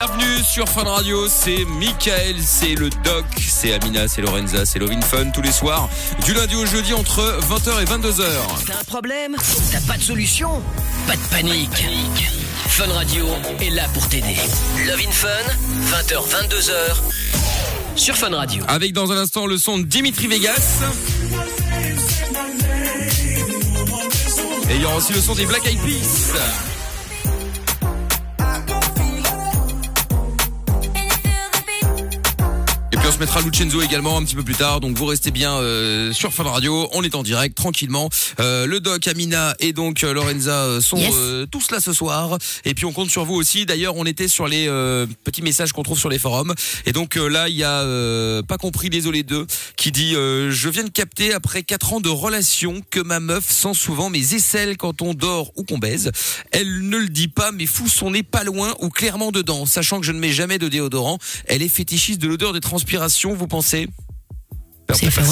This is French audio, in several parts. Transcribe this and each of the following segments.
Bienvenue sur Fun Radio, c'est Michael, c'est le Doc, c'est Amina, c'est Lorenza, c'est Lovin Fun tous les soirs, du lundi au jeudi entre 20h et 22h. T'as un problème? T'as pas de solution? Pas de panique. Fun Radio est là pour t'aider. Love in Fun, 20h, 22h, sur Fun Radio. Avec dans un instant le son de Dimitri Vegas. Et il y aura aussi le son des Black Eyed Peas. On se mettra Lucenzo également un petit peu plus tard. Donc vous restez bien euh, sur Fun Radio. On est en direct tranquillement. Euh, le Doc, Amina et donc euh, Lorenza euh, sont Yes. euh, tous là ce soir. Et puis on compte sur vous aussi. D'ailleurs on était sur les euh, petits messages qu'on trouve sur les forums. Et donc là il y a euh, pas compris désolé 2 qui dit euh, je viens de capter après 4 ans de relation que ma meuf sent souvent mes aisselles quand on dort ou qu'on baise. Elle ne le dit pas mais fout son nez pas loin ou clairement dedans. Sachant que je ne mets jamais de déodorant. Elle est fétichiste de l'odeur des transpirations, vous pensez.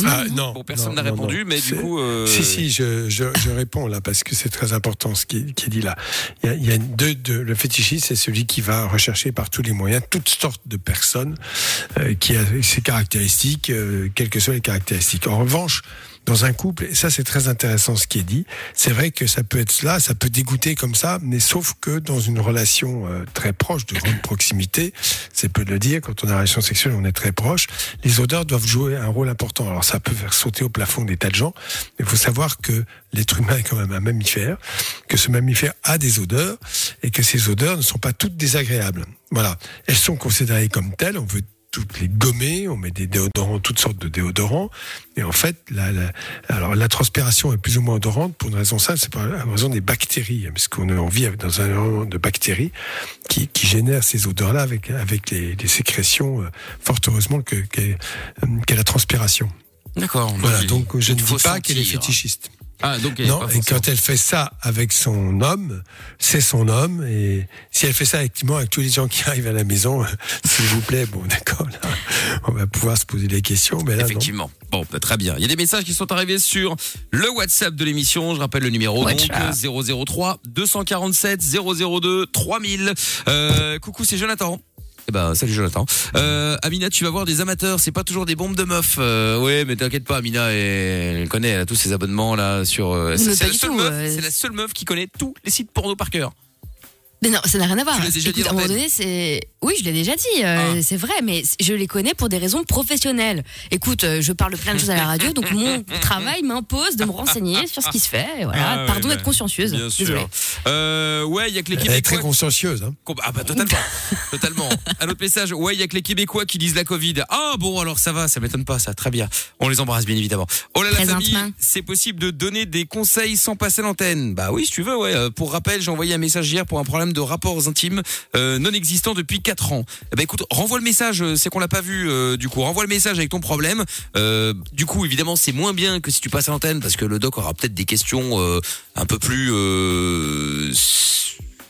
Ah, non. Bon, personne n'a répondu, non. mais du coup, euh, Si, si, je, je, je réponds là parce que c'est très important ce qui est, qui est dit là. Il y a, il y a deux, deux- le fétichiste, c'est celui qui va rechercher par tous les moyens toutes sortes de personnes euh, qui a ses caractéristiques, euh, quelles que soient les caractéristiques. En revanche, dans un couple, et ça c'est très intéressant ce qui est dit, c'est vrai que ça peut être là, ça peut dégoûter comme ça, mais sauf que dans une relation euh, très proche, de grande proximité, c'est peu de le dire, quand on a une relation sexuelle, on est très proche, les odeurs doivent jouer un rôle important. Alors ça peut faire sauter au plafond des tas de gens, mais il faut savoir que l'être humain est quand même un mammifère, que ce mammifère a des odeurs, et que ces odeurs ne sont pas toutes désagréables. Voilà. Elles sont considérées comme telles, on veut toutes les gommer, on met des déodorants, toutes sortes de déodorants, et en fait, la, alors la transpiration est plus ou moins odorante pour une raison simple, c'est pour la raison des bactéries, hein, parce qu'on on vit dans un environnement de bactéries qui, génèrent ces odeurs-là avec, avec les, sécrétions, euh, fort heureusement que- qu'est euh, la transpiration. D'accord. Voilà, il- donc je ne dis pas qu'elle est fétichiste. Ah, donc Non, et quand elle fait ça avec son homme, c'est son homme. Et si elle fait ça effectivement avec tous les gens qui arrivent à la maison, euh, s'il vous plaît, bon d'accord, là, on va pouvoir se poser des questions. Mais là, non. Effectivement. Bon, bah, très bien. Il y a des messages qui sont arrivés sur le WhatsApp de l'émission. Je rappelle le numéro donc WhatsApp. 003 247 002 3000. Euh, coucou, c'est Jonathan. Eh ben, salut Jonathan. Euh, Amina, tu vas voir des amateurs, c'est pas toujours des bombes de meufs. Euh, ouais, mais t'inquiète pas, Amina, elle, elle connaît elle a tous ses abonnements là sur. euh, c'est la seule meuf, c'est la seule meuf qui connaît tous les sites porno par cœur. Mais non, ça n'a rien à voir. Tu l'as déjà dit Écoute, à à un moment donné, c'est. Oui, je l'ai déjà dit, euh, Ah. c'est vrai, mais je les connais pour des raisons professionnelles. Écoute, euh, je parle plein de choses à la radio, donc mon travail m'impose de me renseigner sur ce qui se fait. et Voilà. Ah ouais, Pardon d'être consciencieuse. Bien Désolée. sûr. Euh, ouais, il y a que les Elle est très Québécois. consciencieuse. Hein. Com- Ah bah totalement, totalement. Un autre message. Ouais, il y a que les Québécois qui disent la Covid. Ah bon, alors ça va, ça m'étonne pas, ça. Très bien. On les embrasse bien évidemment. Oh là Présentement. famille, c'est possible de donner des conseils sans passer l'antenne. Bah oui, si tu veux. Ouais. Euh, Pour rappel, j'ai envoyé un message hier pour un problème de rapports intimes euh, non existant depuis 4 ans. Eh ben écoute, renvoie le message. euh, C'est qu'on l'a pas vu. euh, du coup, renvoie le message avec ton problème. Du coup, évidemment, c'est moins bien que si tu passes à l'antenne parce que le doc aura peut-être des questions un peu plus.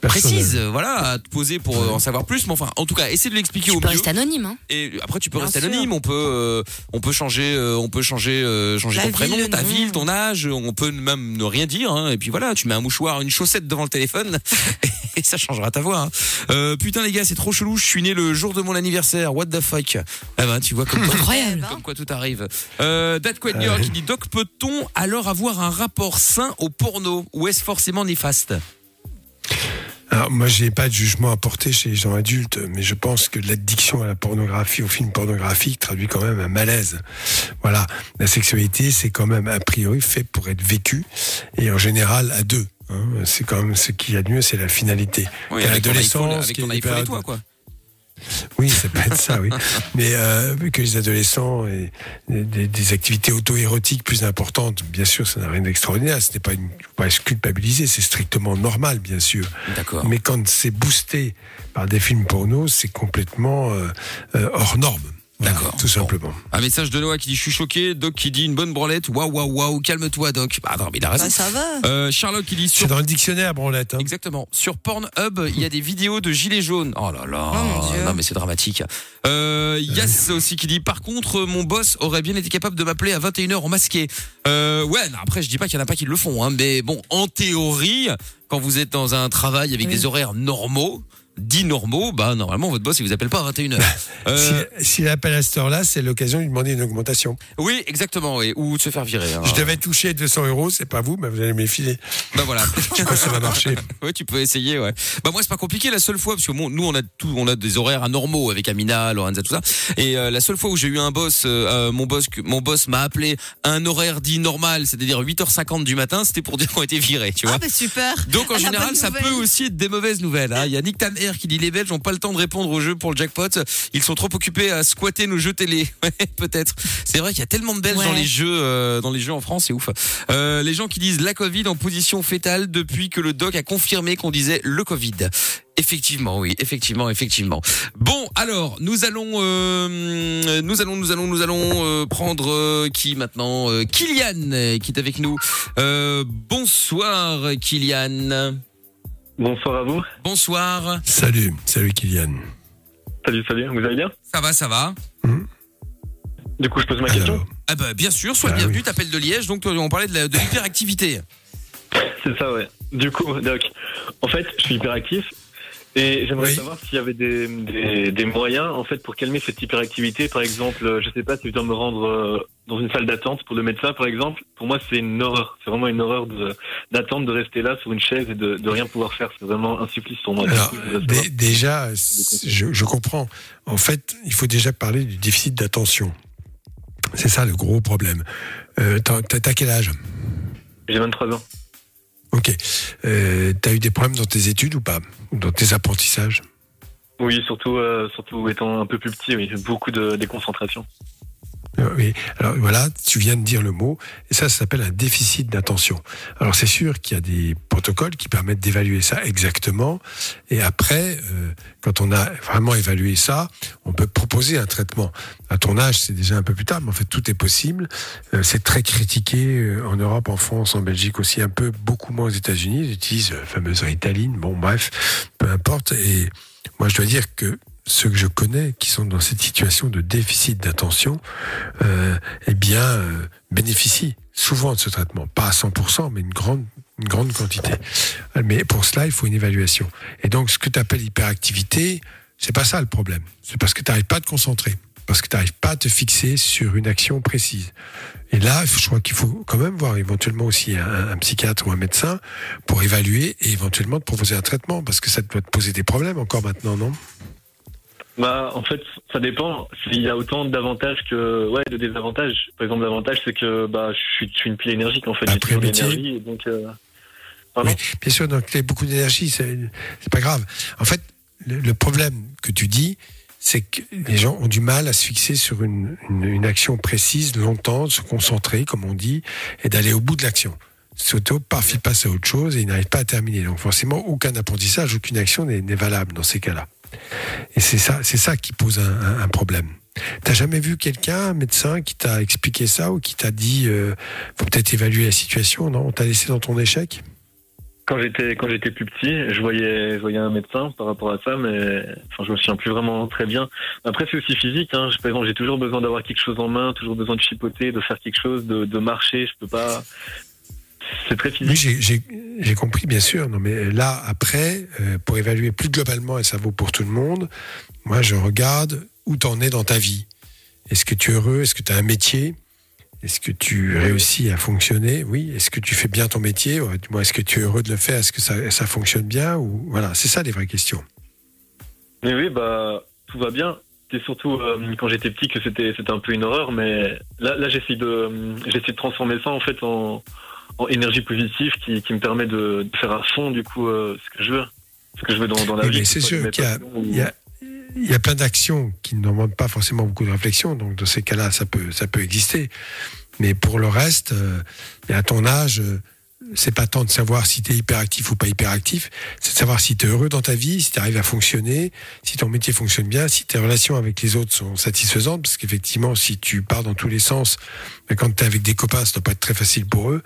Précise, voilà, à te poser pour euh, en savoir plus. Mais enfin, en tout cas, essaie de l'expliquer Tu au peux mieux. rester anonyme. Hein. Et après, tu peux Bien rester sûr. anonyme. On peut, euh, on peut changer, euh, on peut changer, euh, changer La ton ville, prénom, le ta nom. ville, ton âge. On peut même ne rien dire. Hein, et puis voilà, tu mets un mouchoir, une chaussette devant le téléphone, et ça changera ta voix. hein. Euh, putain les gars, c'est trop chelou. Je suis né le jour de mon anniversaire. What the fuck? Ah ben, tu vois comme quoi, Incroyable. comme quoi tout arrive. Euh, Dad Ouais. qui dit Doc, peut-on alors avoir un rapport sain au porno? Ou est-ce forcément néfaste? Alors moi, j'ai pas de jugement à porter chez les gens adultes, mais je pense que l'addiction à la pornographie, au film pornographique, traduit quand même un malaise. Voilà, la sexualité, c'est quand même a priori fait pour être vécu, et en général à deux. hein. C'est quand même ce qui y a de mieux, c'est la finalité. Oui, Qu'à avec ton iPhone, l'adolescence, avec ton iPhone et toi quoi. Oui, ça peut être ça, oui. Mais euh, que les adolescents aient des, des activités auto-érotiques plus importantes, bien sûr, ça n'a rien d'extraordinaire. Ce n'est pas une, pas se culpabiliser, c'est strictement normal, bien sûr. D'accord. Mais quand c'est boosté par des films porno, c'est complètement euh, euh, hors norme. Voilà, D'accord. Tout simplement. Un message de Noah qui dit je suis choqué, Doc qui dit une bonne branlette, waouh waouh waouh, calme-toi Doc. Bah non mais il a raison. Bah, ça va. Euh, Charlotte qui dit C'est sur dans le dictionnaire, branlette. Hein. exactement sur Pornhub il y a des vidéos de gilets jaunes. Oh là là, Oh, mon Dieu. non mais c'est dramatique. Euh, Yass aussi qui dit par contre mon boss aurait bien été capable de m'appeler à 21h en masqué. Euh, ouais, non, après je dis pas qu'il y en a pas qui le font, hein, mais bon en théorie quand vous êtes dans un travail avec Oui. des horaires normaux. Dits normaux, bah normalement votre boss il vous appelle pas à 21h. Euh, Si- S'il appelle à cette heure-là, c'est l'occasion de lui demander une augmentation. oui, exactement, oui, ou de se faire virer. hein. Je devais toucher 200 euros, c'est pas vous, mais vous allez me les filer. Bah voilà. Je sais pas si ça va marcher. Ouais, tu peux essayer, ouais. Bah moi c'est pas compliqué la seule fois parce que bon, nous on a tout, on a des horaires anormaux avec Amina, Lorenza, tout ça. Et euh, la seule fois où j'ai eu un boss, euh, euh, mon boss, que- mon boss m'a appelé à un horaire dit normal, c'est-à-dire 8h50 du matin, c'était pour dire qu'on était viré, tu vois. Ah, bah super. Donc en Ah, la général, ça nouvelle. peut aussi être des mauvaises nouvelles. hein. Il y a Nick Tam Qui dit les Belges n'ont pas le temps de répondre au jeu pour le jackpot. Ils sont trop occupés à squatter nos jeux télé. Ouais, peut-être. C'est vrai qu'il y a tellement de Belges Ouais. dans les jeux, euh, dans les jeux en France, c'est ouf. Euh, les gens qui disent la Covid en position fétale depuis que le doc a confirmé qu'on disait le Covid. Effectivement, oui, effectivement, effectivement. Bon, alors nous allons, euh, nous allons, nous allons, nous allons euh, prendre euh, qui maintenant Euh, Kylian euh, qui est avec nous. Euh, bonsoir, Kylian. Bonsoir à vous. Bonsoir. Salut, salut Kylian. Salut, salut. Vous allez bien? Ça va, ça va. Du coup, je pose ma question. Ah bah bien sûr, sois Ah bienvenu. oui. T'appelles de Liège, donc euh, on parlait de la- de l'hyperactivité. C'est ça, ouais. Du coup, Doc, en fait, je suis hyperactif et j'aimerais Oui. savoir s'il y avait des, des, des moyens, en fait, pour calmer cette hyperactivité. Par exemple, euh, je sais pas si je dois me rendre euh, dans une salle d'attente pour le médecin, par exemple. Pour moi, c'est une horreur. C'est vraiment une horreur d'attendre, de, rester là sur une chaise et de, de rien pouvoir faire. C'est vraiment un supplice pour moi. alors, déjà, je, je comprends. En fait, il faut déjà parler du déficit d'attention. C'est ça le gros problème. Euh, t'as quel âge? J'ai 23 ans. Ok. Euh, T'as eu des problèmes dans tes études ou pas Dans tes apprentissages? Oui, surtout, euh, surtout étant un peu plus petit, oui, beaucoup de déconcentration. Euh, Oui, alors voilà, tu viens de dire le mot, et ça, ça s'appelle un déficit d'attention. Alors c'est sûr qu'il y a des protocoles qui permettent d'évaluer ça exactement, et après, euh, quand on a vraiment évalué ça, on peut proposer un traitement. À ton âge, c'est déjà un peu plus tard, mais en fait, tout est possible. Euh, c'est très critiqué en Europe, en France, en Belgique aussi, un peu, beaucoup moins aux États-Unis. Ils utilisent la fameuse Ritaline, bon bref, peu importe. Et moi, je dois dire que ceux que je connais qui sont dans cette situation de déficit d'attention, euh, eh bien, euh, bénéficient souvent de ce traitement. Pas à 100%, mais une grande, une grande quantité. Mais pour cela, il faut une évaluation. Et donc, ce que tu appelles hyperactivité, c'est pas ça le problème. C'est parce que tu n'arrives pas à te concentrer. Parce que tu n'arrives pas à te fixer sur une action précise. Et là, je crois qu'il faut quand même voir éventuellement aussi un, un psychiatre ou un médecin pour évaluer et éventuellement te proposer un traitement. Parce que ça doit te poser des problèmes encore maintenant, non? Bah, en fait, ça dépend. S'il y a autant d'avantages que, ouais, de désavantages. Par exemple, l'avantage, c'est que, bah, je suis, je suis une pile énergique, en fait. J'ai toujours et donc, euh, Oui, bien sûr, donc il y a beaucoup d'énergie, c'est pas grave. En fait, le, le problème que tu dis, c'est que les gens ont du mal à se fixer sur une, une, une action précise longtemps, de se concentrer, comme on dit, et d'aller au bout de l'action. S'auto, paf, ils passent à autre chose et ils n'arrivent pas à terminer. Donc forcément, aucun apprentissage, aucune action n'est valable dans ces cas-là. Et c'est ça, c'est ça qui pose un, problème. T'as jamais vu quelqu'un, un médecin, qui t'a expliqué ça ou qui t'a dit, euh, faut peut-être évaluer la situation, non? On t'a laissé dans ton échec? Quand j'étais, quand j'étais plus petit, je voyais, voyais un médecin par rapport à ça, mais, enfin, je me souviens plus vraiment très bien. Après, c'est aussi physique, hein. Par exemple, j'ai toujours besoin d'avoir quelque chose en main, toujours besoin de chipoter, de faire quelque chose, de, de marcher. Je peux pas. C'est très physique. Oui, j'ai- compris, bien sûr. Non, mais là, après, euh, pour évaluer plus globalement, et ça vaut pour tout le monde, moi, je regarde où t'en es dans ta vie. Est-ce que tu es heureux? Est-ce que tu as un métier? Est-ce que tu réussis à fonctionner? Oui. Est-ce que tu fais bien ton métier? Est-ce que tu es heureux de le faire? Est-ce que ça, ça fonctionne bien? Ou Voilà, c'est ça les vraies questions. Mais oui, bah, tout va bien. C'est surtout euh, quand j'étais petit que c'était c'était un peu une horreur, mais là, là j'essaie de de transformer ça en fait en, en énergie positive qui, qui me permet de, de faire à fond du coup euh, ce que je veux, ce que je veux dans, dans la Oui, vie. mais que c'est sûr qu'il y a- y y a plein d'actions qui ne demandent pas forcément beaucoup de réflexion, donc dans ces cas-là, ça peut, ça peut exister. Mais pour le reste, euh, à ton âge, euh, c'est pas tant de savoir si tu es hyperactif ou pas hyperactif, c'est de savoir si tu es heureux dans ta vie, si tu arrives à fonctionner, si ton métier fonctionne bien, si tes relations avec les autres sont satisfaisantes, parce qu'effectivement, si tu pars dans tous les sens, mais quand tu es avec des copains, ça doit pas être très facile pour eux.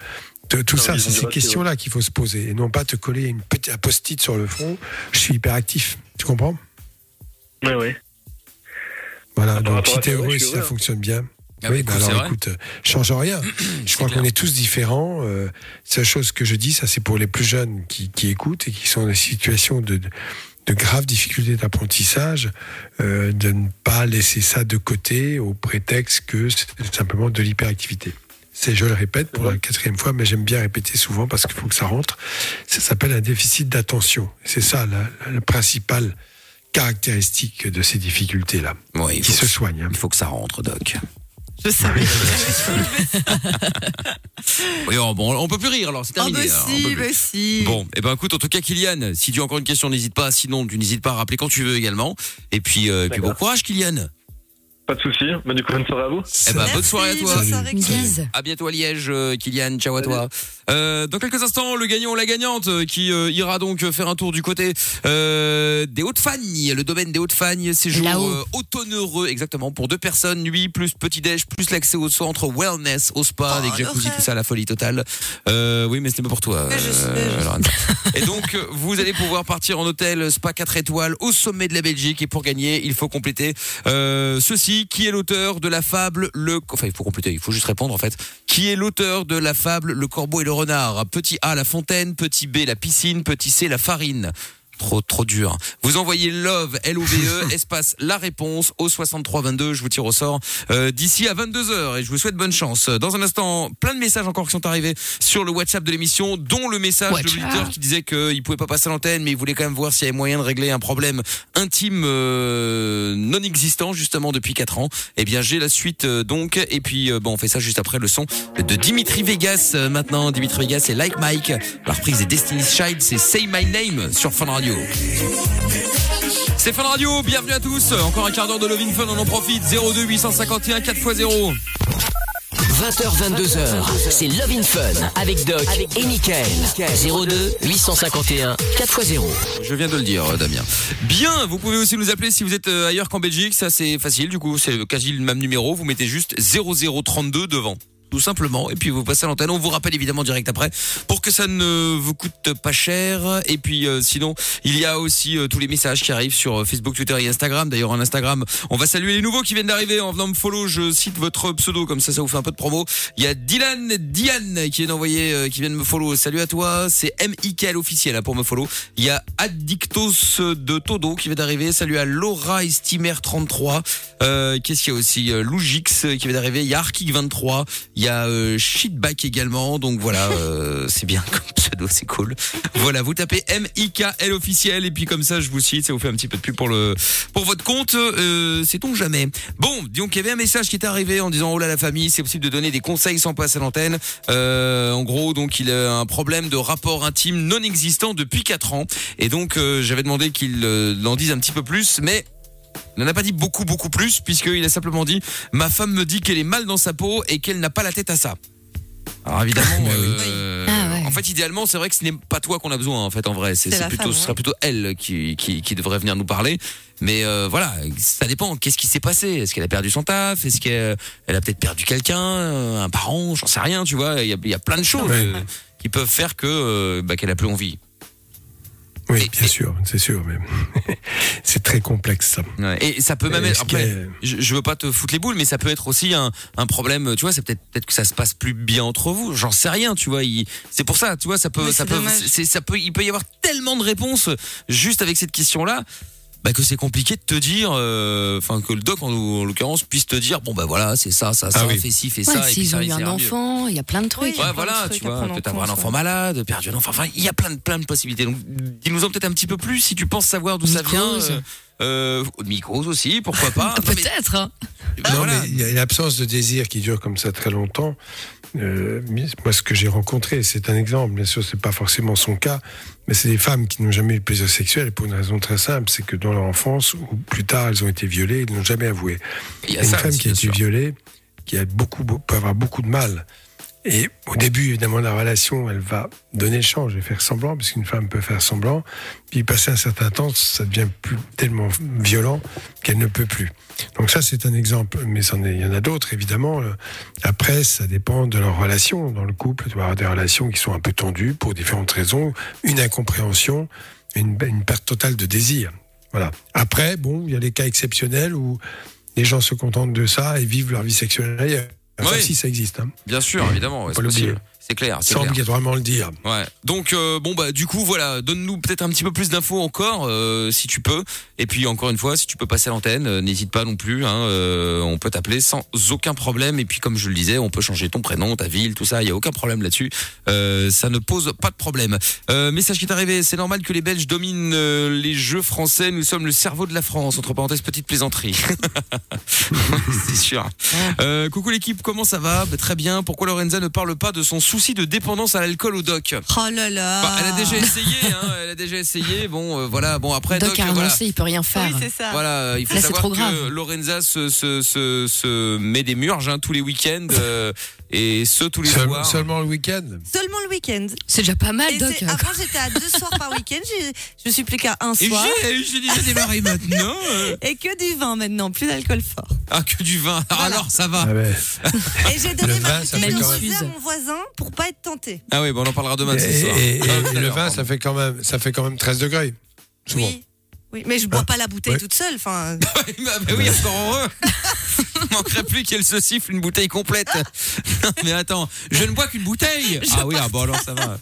Tout ça, c'est ces questions-là qu'il faut se poser, et non pas te coller une petite post-it sur le front, je suis hyperactif. Tu comprends? Ouais, ouais. Voilà, donc si t'es heureux, si ça fonctionne bien. Ah oui, bah, écoute, c'est alors écoute, euh, change rien. je crois qu'on est tous différents. Euh, seule chose que je dis, ça c'est pour les plus jeunes qui, qui écoutent et qui sont dans des situations de, de de graves difficultés d'apprentissage, euh, de ne pas laisser ça de côté au prétexte que c'est simplement de l'hyperactivité. C'est, je le répète pour la quatrième fois, mais j'aime bien répéter souvent parce qu'il faut que ça rentre. Ça s'appelle un déficit d'attention. C'est ça la, la- la principale caractéristique de ces difficultés-là, il qui se que, soignent. hein. il faut que ça rentre, Doc. Je savais. Oui, oh, bon, on peut plus rire alors, c'est Oh, terminé. on peut si, bah si. Bon, et ben écoute, en tout cas, Kylian, si tu as encore une question, n'hésite pas. Sinon, tu n'hésites pas à rappeler quand tu veux également. Et puis, euh, et puis bon courage, Kylian. Pas de souci. Bah, du coup, bonne soirée à vous. Eh ben, bonne soirée à toi. bonne soirée. À bientôt à Liège, euh, Kylian. Ciao à toi. Euh, dans quelques instants, le gagnant ou la gagnante euh, qui euh, ira donc faire un tour du côté euh, des Hauts-de-Fagne, le domaine des Hauts-de-Fagne, séjour euh, automne-heureux, exactement, pour deux personnes, nuit plus petit-déj, plus l'accès au centre wellness, au spa, Oh, avec jacuzzi, le tout ça, la folie totale. Euh, oui, mais c'était pas pour toi. Et donc, vous allez pouvoir partir en hôtel spa 4 étoiles au sommet de la Belgique. Et pour gagner, il faut compléter euh, Qui est l'auteur de la fable Le corbeau et le renard? Petit A, la fontaine. Petit B, la piscine. Petit C, la farine. Trop, trop dur. Vous envoyez love, L-O-V-E, espace la réponse au 6322. Je vous tire au sort euh, d'ici à 22h et je vous souhaite bonne chance. Dans un instant, plein de messages encore qui sont arrivés sur le WhatsApp de l'émission, dont le message de l'auditeur qui disait qu'il pouvait pas passer à l'antenne, mais il voulait quand même voir s'il y avait moyen de régler un problème intime euh, non existant justement depuis 4 ans. Eh bien, j'ai la suite euh, donc. Et puis, euh, bon, on fait ça juste après le son de Dimitri Vegas. euh, maintenant, Dimitri Vegas et Like Mike. La reprise des Destiny's Child, c'est Say My Name sur Fun Radio. C'est Fun Radio, bienvenue à tous. Encore un quart d'heure de Loving Fun, on en profite. 02 851 4x0. 20h, 22h, c'est Love in Fun avec Doc et Michael. 02 851 4x0. Je viens de le dire, Damien. Bien, vous pouvez aussi nous appeler si vous êtes euh, ailleurs qu'en Belgique. Ça, c'est facile. Du coup, c'est quasi le même numéro. Vous mettez juste 0032 devant. Tout simplement. Et puis vous passez à l'antenne. On vous rappelle évidemment direct après pour que ça ne vous coûte pas cher. Et puis euh, sinon, il y a aussi euh, tous les messages qui arrivent sur euh, Facebook, Twitter et Instagram. D'ailleurs, en Instagram, on va saluer les nouveaux qui viennent d'arriver en venant me follow. Je cite votre pseudo comme ça, ça vous fait un peu de promo. Il y a Dylan Diane qui vient d'envoyer, euh, qui vient de me follow. Salut à toi. C'est MIKL officiel hein, pour me follow. Il y a Addictos de Todo qui vient d'arriver. Salut à Laura Estimer 33. Euh, Qu'est-ce qu'il y a aussi? Euh, Lougix euh, qui vient d'arriver. Il y a Arkik 23. Il y a euh, Shitback également. Donc voilà, euh, c'est bien comme pseudo, c'est cool. Voilà, vous tapez M-I-K-L officiel et puis comme ça, je vous cite, ça vous fait un petit peu de pub pour le pour votre compte. Euh, Sait-on jamais Bon, donc il y avait un message qui était arrivé en disant oh là la famille, c'est possible de donner des conseils sans passer à l'antenne. Euh, en gros, donc il a un problème de rapport intime non existant depuis 4 ans et donc euh, j'avais demandé qu'il en dise un petit peu plus, mais il n'en a pas dit beaucoup beaucoup plus puisqu'il a simplement dit ma femme me dit qu'elle est mal dans sa peau et qu'elle n'a pas la tête à ça. Alors évidemment, euh, Ah ouais. en fait idéalement c'est vrai que ce n'est pas toi qu'on a besoin en fait en vrai. C'est plutôt femme, ce serait plutôt elle qui, qui qui devrait venir nous parler. Mais euh, voilà ça dépend. Qu'est-ce qui s'est passé? Est-ce qu'elle a perdu son taf? Est-ce qu'elle elle a peut-être perdu quelqu'un un parent? J'en sais rien tu vois. Il y a, il y a plein de choses Ouais. qui peuvent faire que euh, bah, qu'elle a plus envie Oui, Et- bien sûr, c'est sûr, mais c'est très complexe ça. et ça peut même être après je, je veux pas te foutre les boules, mais ça peut être aussi un, un problème. Tu vois, c'est peut-être peut-être que ça se passe plus bien entre vous. J'en sais rien. Tu vois, c'est pour ça. Tu vois, ça peut, ça peut, ça peut, il peut y avoir tellement de réponses juste avec cette question-là. Bah que c'est compliqué de te dire, euh, enfin que le doc en, en l'occurrence puisse te dire bon bah voilà c'est ça ça ça Ah oui. fais ci fais Ouais, ça et puis S'ils ça ont eu un enfant, il y a plein de trucs. Ouais, voilà, tu vois, en peut-être avoir un enfant ouais. malade, perdu un enfant. Enfin, il y a plein de, plein de possibilités. Donc, dis-nous-en peut-être un petit peu plus si tu penses savoir d'où ça vient. Euh, mycose aussi, pourquoi pas. Non, mais- Peut-être. hein. bah, non, voilà. mais il y a une absence de désir qui dure comme ça très longtemps. Euh, moi, ce que j'ai rencontré, c'est un exemple. Bien sûr, c'est pas forcément son cas, mais c'est des femmes qui n'ont jamais eu de plaisir sexuel et pour une raison très simple, c'est que dans leur enfance ou plus tard, elles ont été violées, ils n'ont jamais avoué. Il y a une ça femme qui a été sûr. violée, qui a beaucoup, beau- peut avoir beaucoup de mal. Et au début, évidemment, de la relation, elle va donner le change, va faire semblant, parce qu'une femme peut faire semblant. Puis, passer un certain temps, ça devient plus tellement violent qu'elle ne peut plus. Donc ça, c'est un exemple, mais il y en a d'autres, évidemment. Euh, Après, ça dépend de leur relation. Dans le couple, tu vas avoir des relations qui sont un peu tendues pour différentes raisons, une incompréhension, une, perte totale de désir. Voilà. Après, bon, il y a des cas exceptionnels où les gens se contentent de ça et vivent leur vie sexuelle ailleurs. Ouais. femme, si ça existe. Hein. Bien sûr, évidemment, ouais, c'est possible. C'est clair, c'est obligatoirement le dire. Ouais. Donc euh, bon bah du coup voilà, donne-nous peut-être un petit peu plus d'infos encore euh, si tu peux. Et puis encore une fois, si tu peux passer à l'antenne, euh, n'hésite pas non plus. Hein, on peut t'appeler sans aucun problème. Et puis comme je le disais, on peut changer ton prénom, ta ville, tout ça. Il y a aucun problème là-dessus. Ça ne pose pas de problème. Message qui est arrivé. C'est normal que les Belges dominent les jeux français. Nous sommes le cerveau de la France. Entre parenthèses, petite plaisanterie. c'est sûr. Coucou l'équipe, comment ça va? Bah, Très bien. Pourquoi Lorenza ne parle pas de son souci de dépendance à l'alcool au doc Oh là là. bah, elle a déjà essayé, hein, elle a déjà essayé. Bon, euh, voilà. Bon après, Doc Doc, a voilà. annoncé, il peut rien faire. Oui, c'est ça. Voilà, il faut Là, c'est savoir trop que grave. Lorenza se, se, se, se met des murges hein, tous les week-ends euh, et ce tous les Seul- soirs. seulement le week-end. Seulement le week-end. C'est déjà pas mal, Et Doc. c'est- avant, j'étais à deux soirs par week-end. Je suis plus qu'à un Et soir. j'ai j'ai déjà démarré maintenant. euh. Et que du vin maintenant, plus d'alcool fort. Ah, que du vin. Alors, ça va. Ah ouais. Et j'ai donné Le ma bouteille de rosé à mon voisin pour pas être tenté. Ah oui, bon, on en parlera demain Et, ce soir. et- et- Ah, et le vin, ça fait quand même, ça fait quand même 13 degrés. Souvent. Oui. Oui, mais je bois pas la bouteille Ouais. toute seule. Enfin, bah, bah oui, encore heureux. Il manquerait plus qu'elle se siffle une bouteille complète. Non, mais attends, je ne bois qu'une bouteille. ah oui, ah bon alors ça va.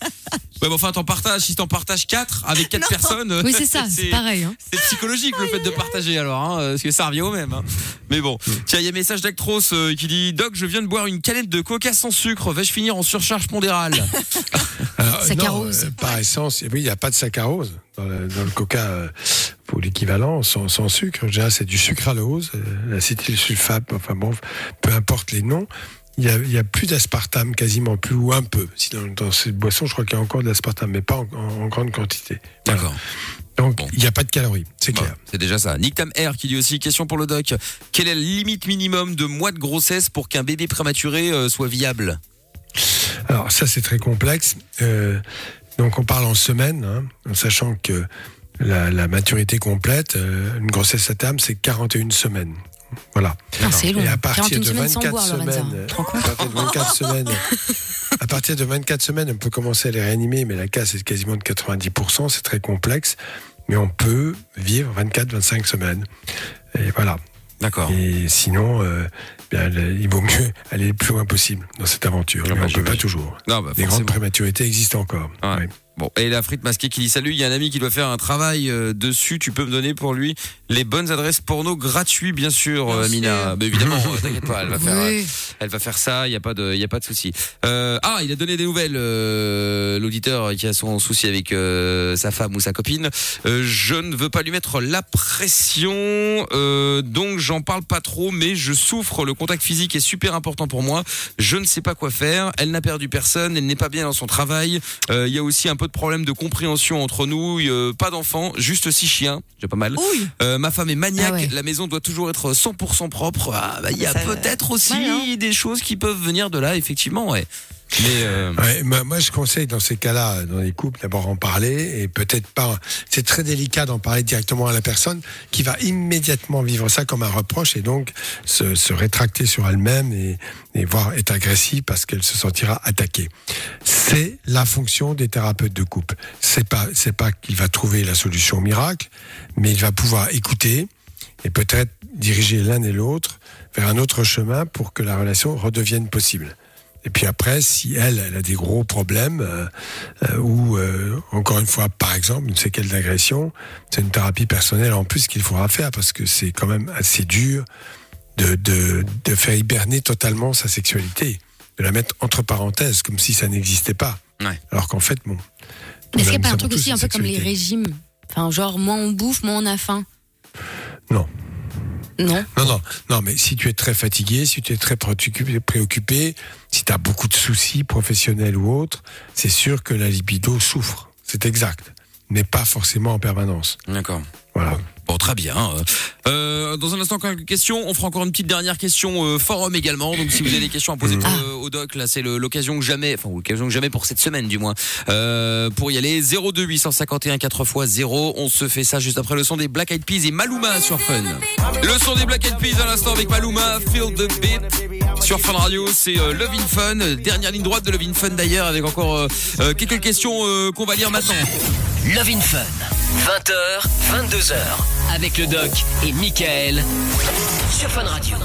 Ouais, mais enfin, t'en partages, si t'en partages 4 avec 4 Non. personnes. Oui, c'est ça, c'est pareil. Hein. C'est psychologique le fait de partager alors, hein, parce que ça revient au même. hein. Mais bon, tiens, il y a un message d'Actros euh, qui dit Doc, je viens de boire une canette de coca sans sucre, vais-je finir en surcharge pondérale? Alors, Saccharose. euh, par essence, oui, il n'y a pas de saccharose dans le, dans le coca euh, pour l'équivalent, sans, sans sucre. Déjà, c'est du sucralose, euh, l'acétylsulfate, enfin bon, peu importe les noms. Il n'y a, il y a plus d'aspartame, quasiment plus, ou un peu. Si dans, dans cette boisson, je crois qu'il y a encore de l'aspartame, mais pas en, en- en grande quantité. Voilà. D'accord. Donc, Bon. il n'y a pas de calories, c'est Bon, clair. c'est déjà ça. Nick Tam R qui dit aussi question pour le doc. Quelle est la limite minimum de mois de grossesse pour qu'un bébé prématuré euh, soit viable? Alors ça c'est très complexe. Euh, donc on parle en semaines, hein, en sachant que la, la maturité complète, euh, une grossesse à terme, c'est 41 semaines. Voilà. Ah, c'est long. Et à partir 41 de semaines sans 24 boire, Lorenza. semaines, Tu te rends compte à partir de 24 semaines, à partir de 24 semaines, on peut commencer à les réanimer, mais la case est quasiment de 90%, c'est très complexe, mais on peut vivre 24-25 semaines. Et voilà. D'accord. Et sinon, euh, bien, il vaut mieux aller le plus loin possible dans cette aventure. Ah Mais bah, on ne peut pas toujours. Non, bah, Les forcément. grandes prématurités existent encore. Ouais. Ouais. Bon, et la frite masquée qui dit salut, il y a un ami qui doit faire un travail euh, dessus, tu peux me donner pour lui les bonnes adresses porno gratuits bien sûr Bien euh. Mina. Mais évidemment, euh, t'inquiète pas, elle va faire euh, Oui. elle va faire ça, il y a pas de il y a pas de souci. Ah, il a donné des nouvelles l'auditeur qui a son souci avec sa femme ou sa copine. Je ne veux pas lui mettre la pression donc j'en parle pas trop mais je souffre, le contact physique est super important pour moi. Je ne sais pas quoi faire, elle n'a perdu personne, elle n'est pas bien dans son travail. Il y a aussi un peu de problème de compréhension entre nous, euh, pas d'enfants, juste six chiens, j'ai pas mal. Euh, ma femme est maniaque, Ah ouais. la maison doit toujours être 100% propre. Ah, bah, il y a peut-être aussi Ouais, hein. des choses qui peuvent venir de là, effectivement, ouais. Mais euh, moi, je conseille dans ces cas-là, dans les couples, d'abord en parler et peut-être pas. C'est très délicat d'en parler directement à la personne qui va immédiatement vivre ça comme un reproche et donc se, rétracter sur elle-même et, et voire être agressive parce qu'elle se sentira attaquée. C'est la fonction des thérapeutes de couple. C'est pas, c'est pas qu'il va trouver la solution miracle, mais il va pouvoir écouter et peut-être diriger l'un et l'autre vers un autre chemin pour que la relation redevienne possible. Et puis après, si elle, elle a des gros problèmes, euh, euh, ou euh, encore une fois, par exemple, une séquelle d'agression, c'est une thérapie personnelle en plus qu'il faudra faire parce que c'est quand même assez dur de, de, de faire hiberner totalement sa sexualité, de la mettre entre parenthèses comme si ça n'existait pas. Ouais. Alors qu'en fait, bon. Est-ce qu'il n'y a pas un truc aussi un peu comme les régimes? Enfin, genre, moins on bouffe, moins on a faim? Non. Non Non, non, non, mais si tu es très fatigué, si tu es très préoccupé, préoccupé si tu as beaucoup de soucis professionnels ou autres, c'est sûr que la libido souffre. C'est exact. Mais pas forcément en permanence. d'accord. Voilà. Bon, très bien. Euh, dans un instant, quelques questions. On fera encore une petite dernière question euh, forum également. Donc, si vous avez des questions à poser pour, Ah. euh, au doc, là, c'est l'occasion que jamais, enfin, l'occasion que jamais pour cette semaine, du moins, euh, pour y aller. 02 851 4 x 0. On se fait ça juste après le son des Black Eyed Peas et Maluma sur Fun. Le son des Black Eyed Peas à l'instant avec Maluma, Feel the Beat. Sur Fun Radio, c'est euh, Love in Fun. Dernière ligne droite de Love in Fun d'ailleurs, avec encore quelques questions euh, qu'on va lire maintenant. Love in Fun. 20h, 22h. avec le doc et Michael sur Fun Radio.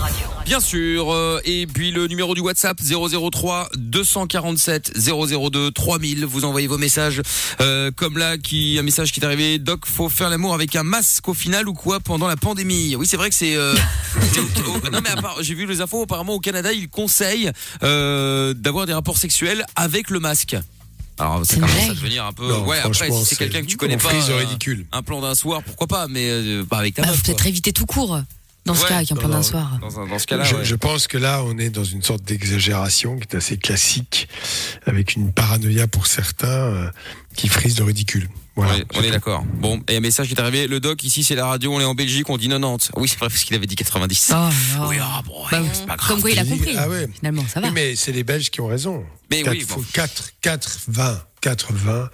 Bien sûr. euh, et puis le numéro du WhatsApp 003 247 002 3000. Vous envoyez vos messages euh, comme là, qui un message qui est arrivé. Doc, faut faire l'amour avec un masque au final ou quoi pendant la pandémie? Oui, c'est vrai que c'est. euh, non mais à part- j'ai vu les infos. Apparemment au Canada, ils conseillent euh, d'avoir des rapports sexuels avec le masque. Alors ça commence à devenir un peu. Non, ouais, après si c'est quelqu'un que tu connais on pas. euh, ridicule. Un plan d'un soir, pourquoi pas Mais euh, pas avec ta Bah, meuf, peut-être éviter tout court dans ce Ouais. cas avec un plan d'un soir. Dans, ce cas-là, je, ouais. je pense que là, on est dans une sorte d'exagération qui est assez classique, avec une paranoïa pour certains euh, qui frise le ridicule. Voilà. On est d'accord. Bon, et un message qui est arrivé. Le doc, ici, c'est la radio, on est en Belgique, on dit 90. Oui, c'est vrai, parce qu'il avait dit 90. Oh, là. Oui, ah, bon, Bah, c'est pas grave. Comme quoi il a compris. Ah ouais. Finalement, ça va. Oui, mais c'est les Belges qui ont raison. Mais 4, oui, bon. 4, 4, 20, 4, 20.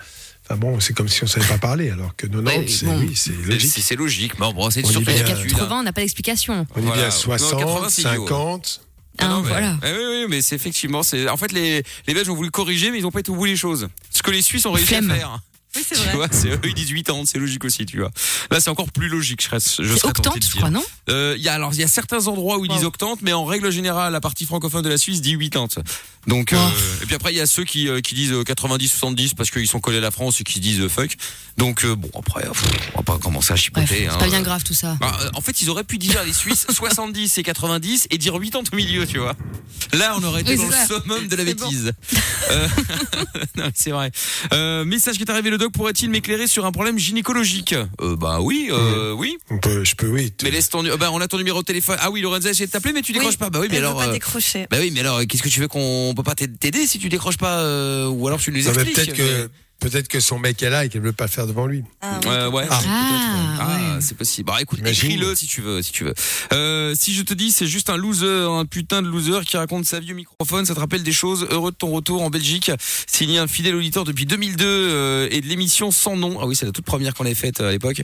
Enfin bon, c'est comme si on savait pas parler, alors que 90, Ouais, c'est, bon. oui, logique. C'est logique. Bon, bon, c'est hein. 80, on n'a pas d'explication. On est Voilà. bien Non, 60, 80, c'est idiot. 50. Ah non, mais- voilà. Eh oui, oui, mais c'est effectivement, c'est, en fait, les, les Belges ont voulu corriger, mais ils ont pas été au bout des choses. Ce que les Suisses ont réussi Flemme. à faire. Oui, c'est Tu vrai. vois, c'est eux, ils disent 80, c'est logique aussi, tu vois. Là, c'est encore plus logique, je serais, je serais octante, je crois, non Euh, il y a alors il y a certains endroits où ils disent octante, mais en règle générale, la partie francophone de la Suisse dit 80. Donc euh, et puis après il y a ceux qui euh, qui disent euh, 90 70 parce qu'ils sont collés à la France et qui se disent euh, fuck. Donc euh, bon après on va pas commencer à chipoter. c'est hein. pas bien grave tout ça. Bah, euh, en fait, ils auraient pu dire les Suisses 70 et 90 et dire 80 au milieu, tu vois. Là, on aurait été Oui, dans le summum de la bon. bêtise. Euh, non, c'est vrai. Euh, message qui est arrivé, le doc pourrait-il m'éclairer sur un problème gynécologique? Euh, Bah oui, euh, oui. On peut, je peux, oui. Mais laisse ton, euh, bah, on a ton numéro de téléphone. Ah oui, Lorenza a essayé de t'appeler, mais tu décroches Oui. pas. Bah oui, mais Elle alors. pas euh, décrocher. bah oui, mais alors, qu'est-ce que tu veux qu'on peut pas t'aider si tu décroches pas euh, Ou alors tu nous expliques. peut-être que, peut-être que son mec est là et qu'elle veut pas le faire devant lui. Ah, Euh, ouais. Ah. Ah, Ah, ouais. c'est possible. Bah écoute, écris-le si tu veux, si tu veux. Euh, si je te dis c'est juste un loser, un putain de loser qui raconte sa vie au microphone, ça te rappelle des choses. Heureux de ton retour en Belgique. Signé un fidèle auditeur depuis 2002 euh, et de l'émission sans nom. Ah oui, c'est la toute première qu'on avait faite euh, à l'époque. Et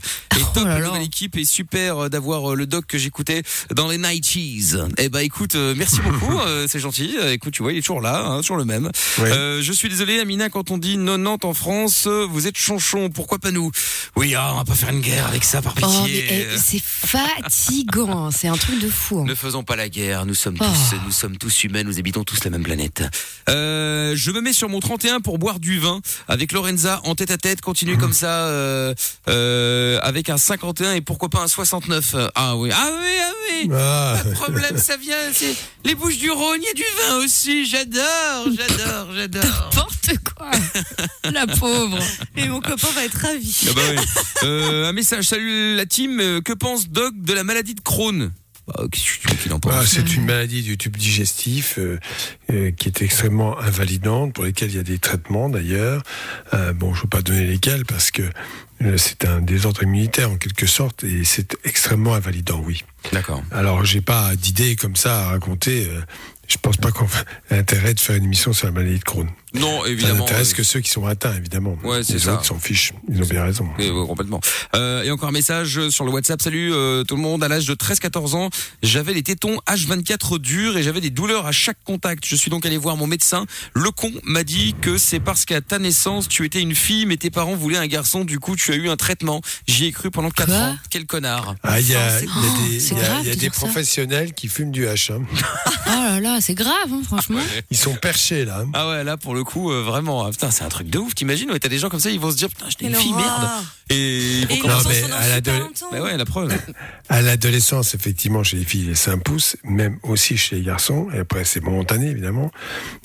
top, Oh là la là. nouvelle équipe et super euh, d'avoir euh, le doc que j'écoutais dans les Night Cheese. Eh bah écoute, merci beaucoup, euh, c'est gentil. Écoute, tu vois, il est toujours là, hein, toujours le même. Ouais. Euh, je suis désolé, Amina, quand on dit 90 en France, vous êtes chonchon. Pourquoi pas nous? Oui, ah, on va pas faire une guerre avec ça, par Oh, pitié. eh, c'est fatigant, c'est un truc de fou. hein. Ne faisons pas la guerre, nous sommes Oh. tous, nous sommes tous humains, nous habitons tous la même planète. Euh, je me mets sur mon 31 pour boire du vin avec Lorenza en tête à tête, continuer comme ça euh, euh, avec un 51 et pourquoi pas un 69. Ah oui, ah oui, ah oui. Ah. Pas de problème, ça vient. C'est les Bouches du Rhône, il y a du vin aussi. J'adore, j'adore, j'adore. N'importe quoi. La pauvre. Et mon copain va être ravi. Ah bah oui. Euh, un message, salut la team. Euh, Que pense Doc de la maladie de Crohn bah, qu'il en pense Ah, c'est une maladie du tube digestif euh, euh, qui est extrêmement invalidante, pour lesquelles il y a des traitements d'ailleurs. Euh, bon, je ne veux pas donner lesquels parce que euh, c'est un désordre immunitaire en quelque sorte et c'est extrêmement invalidant, oui. D'accord. Alors, j'ai pas d'idée comme ça à raconter. Je pense pas qu'on a intérêt de faire une émission sur la maladie de Crohn. Non, Ça évidemment. n'intéresse euh, que ceux qui sont atteints, évidemment. Ouais, c'est Les ça. autres s'en fichent. Ils ont bien raison. Oui, oui, complètement. Euh, et encore un message sur le WhatsApp. Salut euh, tout le monde. À l'âge de 13-14 ans, j'avais les tétons H24 durs et j'avais des douleurs à chaque contact. Je suis donc allé voir mon médecin. Le con m'a dit que c'est parce qu'à ta naissance, tu étais une fille, mais tes parents voulaient un garçon. Du coup, tu as eu un traitement. J'y ai cru pendant 4 Quoi ans. Quel connard. Ah, il y a, c'est il y a des, c'est il y a- grave il y a de des dire ça. professionnels qui fument du H. hein. Oh là là, c'est grave, hein, franchement. Ils sont perchés là. hein. Ah ouais, là pour le coup, euh, vraiment, ah, putain, c'est un truc de ouf. T'imagines ouais, T'as des gens comme ça, ils vont se dire, putain, j'étais une fille merde. Et ils vont commencer- à. Bah ouais, la preuve. À l'adolescence, effectivement, chez les filles, les seins poussent, même aussi chez les garçons. Et après, c'est momentané, évidemment.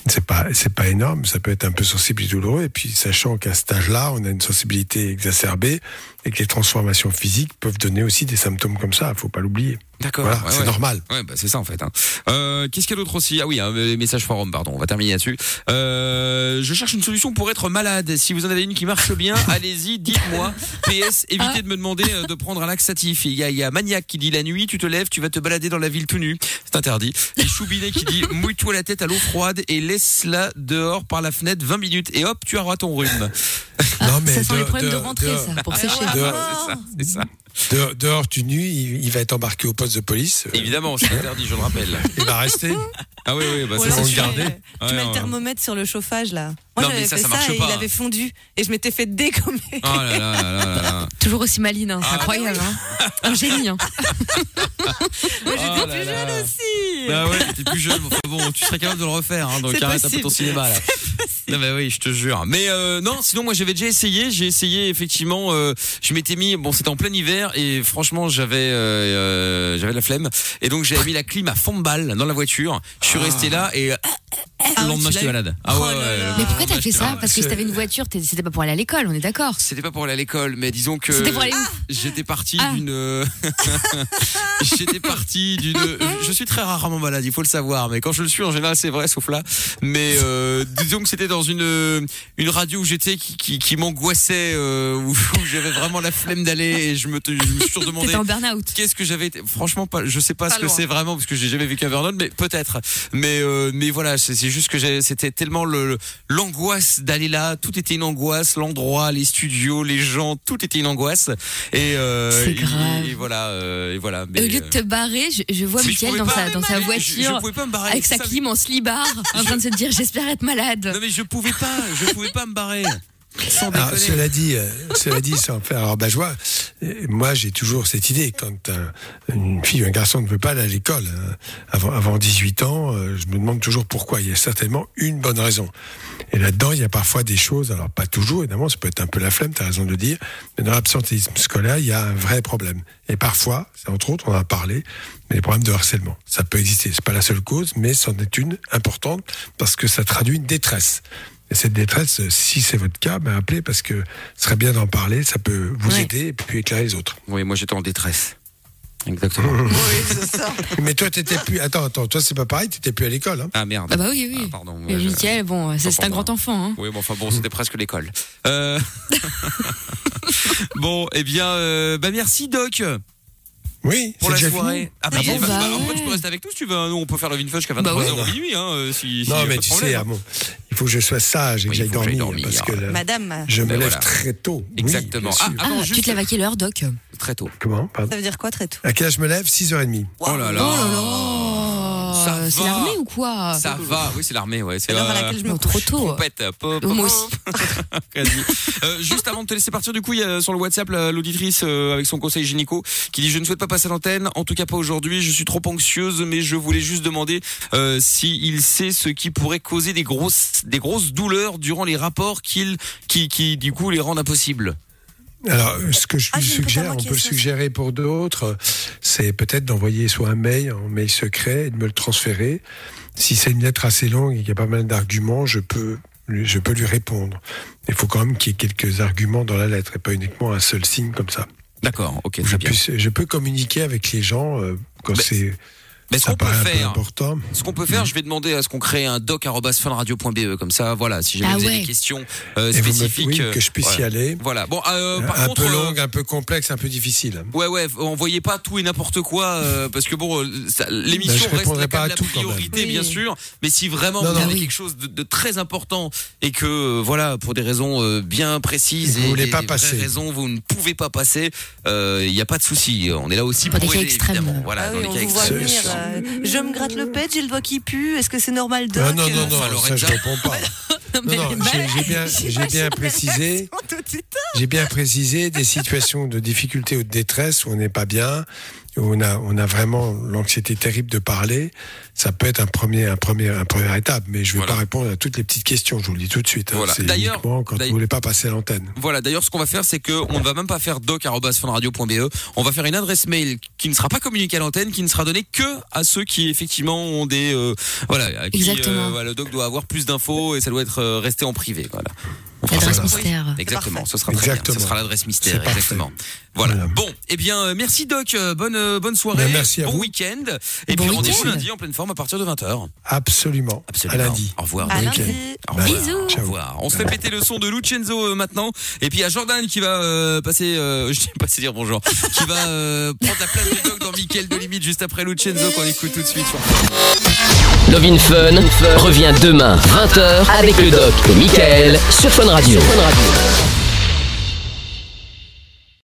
C'est pas, c'est pas énorme. Ça peut être un peu sensible et douloureux. Et puis, sachant qu'à cet âge-là, on a une sensibilité exacerbée et que les transformations physiques peuvent donner aussi des symptômes comme ça. Faut pas l'oublier. D'accord. Voilà, ouais, c'est ouais. normal. Ouais, bah c'est ça en fait. Hein. Euh, Qu'est-ce qu'il y a d'autre aussi? Ah oui, un euh, message forum, pardon. On va terminer là-dessus. Euh, je cherche une solution pour être malade. Si vous en avez une qui marche bien, allez-y, dites-moi. PS, évitez de me demander euh, de prendre un laxatif. Il y a, il y a Maniac qui dit la nuit, tu te lèves, tu vas te balader dans la ville tout nu. C'est interdit. Et Choubinet qui dit mouille-toi la tête à l'eau froide et laisse-la dehors par la fenêtre 20 minutes et hop, tu auras ton rhume. Ah, Non, mais ça sent les dehors- problèmes de rentrée, dehors- ça, pour Ah, sécher. Ouais. Dehors- c'est ça, c'est ça. Dehors, dehors tu nu, il, il va être embarqué au poste de police. Euh, Évidemment, c'est interdit, je le rappelle. Il va rester. Ah oui, oui, bah ça, c'est tu gardé. mets- Ouais, Tu mets le ouais. thermomètre sur le chauffage là. Non, Moi mais j'avais ça, fait ça ça, et pas. il avait fondu et je m'étais fait dégommer. Oh là là là là là là. Toujours aussi maline, hein, c'est Ah, incroyable. hein. Un génie. hein. Mais j'étais Oh plus là. jeune aussi. Bah ouais, t'es plus jeune, enfin bon, tu serais capable de le refaire, hein, donc arrête un peu possible. ton cinéma là. Non bah oui, je te jure. Mais euh, non, sinon moi j'avais déjà essayé, j'ai essayé effectivement, euh, je m'étais mis, bon c'était en plein hiver et franchement j'avais euh, euh, j'avais la flemme et donc j'avais mis la clim à fond de balle dans la voiture. Je suis resté là et Ah le ouais, lendemain j'étais malade. Ah Oh ouais, ouais, le Mais pourquoi t'as fait ça. Parce que si t'avais une voiture, t'es- c'était pas pour aller à l'école, on est d'accord. C'était pas pour aller à l'école, mais disons que C'était pour aller où j'étais parti Ah. d'une. j'étais parti d'une. Je suis très rarement malade, il faut le savoir, mais quand je le suis, en général, c'est vrai, sauf là. Mais euh, disons que c'était dans une une radio où j'étais qui qui, qui m'angoissait, euh, où, où j'avais vraiment la flemme d'aller et je me je me suis toujours demandé. T'étais en burn-out. Qu'est-ce que j'avais été Franchement, pas, je sais pas, Pas ce que loin. c'est vraiment parce que j'ai jamais vécu un burn-out, mais peut-être. Mais euh, mais voilà, c'est juste que c'était tellement le le- l'angoisse d'aller là. Tout était une angoisse, l'endroit, les studios, les gens, tout était une angoisse. Et, euh, et- grave. Et, voilà, euh, et voilà. Mais, au lieu de te barrer, je, je vois pouvais dans sa, dans sa mais je- Je, voiture pouvais pas me barrer avec sa clim en slibard en train de se dire j'espère être malade. Non mais je pouvais pas, je pouvais pas me barrer. Alors, cela dit, euh, cela dit, sans faire. Alors, bah, je vois, moi, j'ai toujours cette idée quand un- une fille ou un garçon ne veut pas aller à l'école hein, avant, avant 18 ans, euh, je me demande toujours pourquoi. Il y a certainement une bonne raison. Et là-dedans, il y a parfois des choses. Alors, pas toujours, évidemment, ça peut être un peu la flemme. tu as raison de le dire. Mais dans l'absentéisme scolaire, il y a un vrai problème. Et parfois, c'est entre autres, on en a parlé, mais les problèmes de harcèlement. Ça peut exister. C'est pas la seule cause, mais c'en est une importante parce que ça traduit une détresse. Et cette détresse, si c'est votre cas, ben appelez parce que ce serait bien d'en parler, ça peut vous Ouais. aider et puis éclairer les autres. Oui, moi j'étais en détresse. Exactement. Oui, c'est ça. Mais toi, t'étais plus. Attends, attends, toi, c'est pas pareil, t'étais plus à l'école. Hein. Ah merde. Ah bah oui, oui. Ah, pardon. Et ouais, je- Mickaël, bon, c'est un grand enfant. Hein. Oui, bon, enfin bon, c'était presque l'école. Euh... bon, eh bien, euh, bah merci Doc Oui, pour la soirée. fini. Ah bah, Ah bon, bah, bah bah, en fait, tu peux rester avec nous si tu veux. hein. Nous, on peut faire le Vinfun jusqu'à Bah 23h oui. minuit, hein, euh, si, si Non, a mais tu problème. sais, ah bon, il faut que je sois sage et Oui, que j'aille dormir, dormir. parce que là, Madame, je me Ben lève voilà. très tôt. Oui, Exactement. bien Ah. Ah, tu juste- te lèves à quelle heure, Doc? Très tôt. Comment? Pardon? Ça veut dire quoi très tôt? À quelle heure je me lève? 6h30. Oh là là. Oh là là Ça C'est l'armée ou quoi Ça va. Oui, c'est l'armée, ouais. C'est l'heure à euh, laquelle je me trop tôt. Moi aussi. Euh, juste avant de te laisser partir, du coup, il y a sur le WhatsApp la- l'auditrice euh, avec son conseil gynéco qui dit je ne souhaite pas passer à l'antenne, en tout cas pas aujourd'hui. Je suis trop anxieuse, mais je voulais juste demander euh, si il sait ce qui pourrait causer des grosses des grosses douleurs durant les rapports qu'il qui qui du coup les rendent impossibles. Alors, ce que je Ah, lui suggère, on peut a le suggérer pour d'autres, c'est peut-être d'envoyer soit un mail, un mail secret, et de me le transférer. Si c'est une lettre assez longue et qu'il y a pas mal d'arguments, je peux, lui- je peux lui répondre. Il faut quand même qu'il y ait quelques arguments dans la lettre et pas uniquement un seul signe comme ça. D'accord, ok, je, très bien. puisse- je peux communiquer avec les gens euh, quand Mais- c'est Mais ce qu'on peut faire, important. ce qu'on peut faire, je vais demander à ce qu'on crée un doc@funradio.be comme ça, voilà, si jamais Ah vous avez ouais. des questions euh, me- spécifiques, oui, euh, que je puisse y aller. Voilà. Bon, euh, par un contre, peu euh, longue, un peu complexe, un peu difficile. Ouais ouais, envoyez pas tout et n'importe quoi euh, parce que bon, euh, Ben, l'émission je reste pas à la tout, priorité Oui. bien sûr, mais si vraiment Non, vous non. avez Oui. quelque chose de, de très important et que voilà pour des raisons euh, bien précises Vous et voulez des, pas passer. raisons vous ne pouvez pas passer, il n'y a pas de souci, on est là aussi Pour aider, extrêmes. évidemment. Voilà, Ah dans oui, les cas extrêmes. Euh, je me gratte le pet, j'ai le doigt qui pue. Est-ce que c'est normal, Doc Ah, non, non, non, Enfin, ça je réponds pas. Non, non, j'ai- bien, j'ai bien précisé. De. J'ai bien précisé des situations de difficulté ou de détresse où on n'est pas bien, où on a, on a vraiment l'anxiété terrible de parler. Ça peut être un premier, un premier, un première étape, mais je vais Voilà. pas répondre à toutes les petites questions. Je vous le dis tout de suite. hein. Voilà. C'est D'ailleurs- uniquement quand d'ailleurs- vous voulez pas passer à l'antenne. Voilà, d'ailleurs, ce qu'on va faire, c'est que on ne va même pas faire doc@funradio.be. On va faire une adresse mail qui ne sera pas communiquée à l'antenne, qui ne sera donnée que à ceux qui effectivement ont des euh, voilà, qui Exactement. euh, voilà, le doc doit avoir plus d'infos et ça doit être euh, resté en privé. Voilà. L'adresse mystère. Exactement, parfait. ce sera très Exactement. bien. Ce sera l'adresse mystère, exactement. Voilà. Voilà. Bon, eh bien, euh, merci Doc. euh, Bonne euh, bonne soirée. Ben, merci à bon week-end. Et Bon puis rendez-vous lundi en pleine forme à partir de 20h. Absolument. Absolument. À lundi. Au revoir. À Doc. lundi. Au revoir. Bisous. Au revoir. On se fait péter le son de Lucenzo euh, maintenant. Et puis il y a Jordan qui va euh, passer, euh, je sais pas si dire bonjour, qui va euh, prendre la place du doc dans Mickaël de Limite juste après Lucenzo qu'on écoute tout de suite. sur Love in Fun revient demain 20h avec le doc et Michael sur Fun Radio.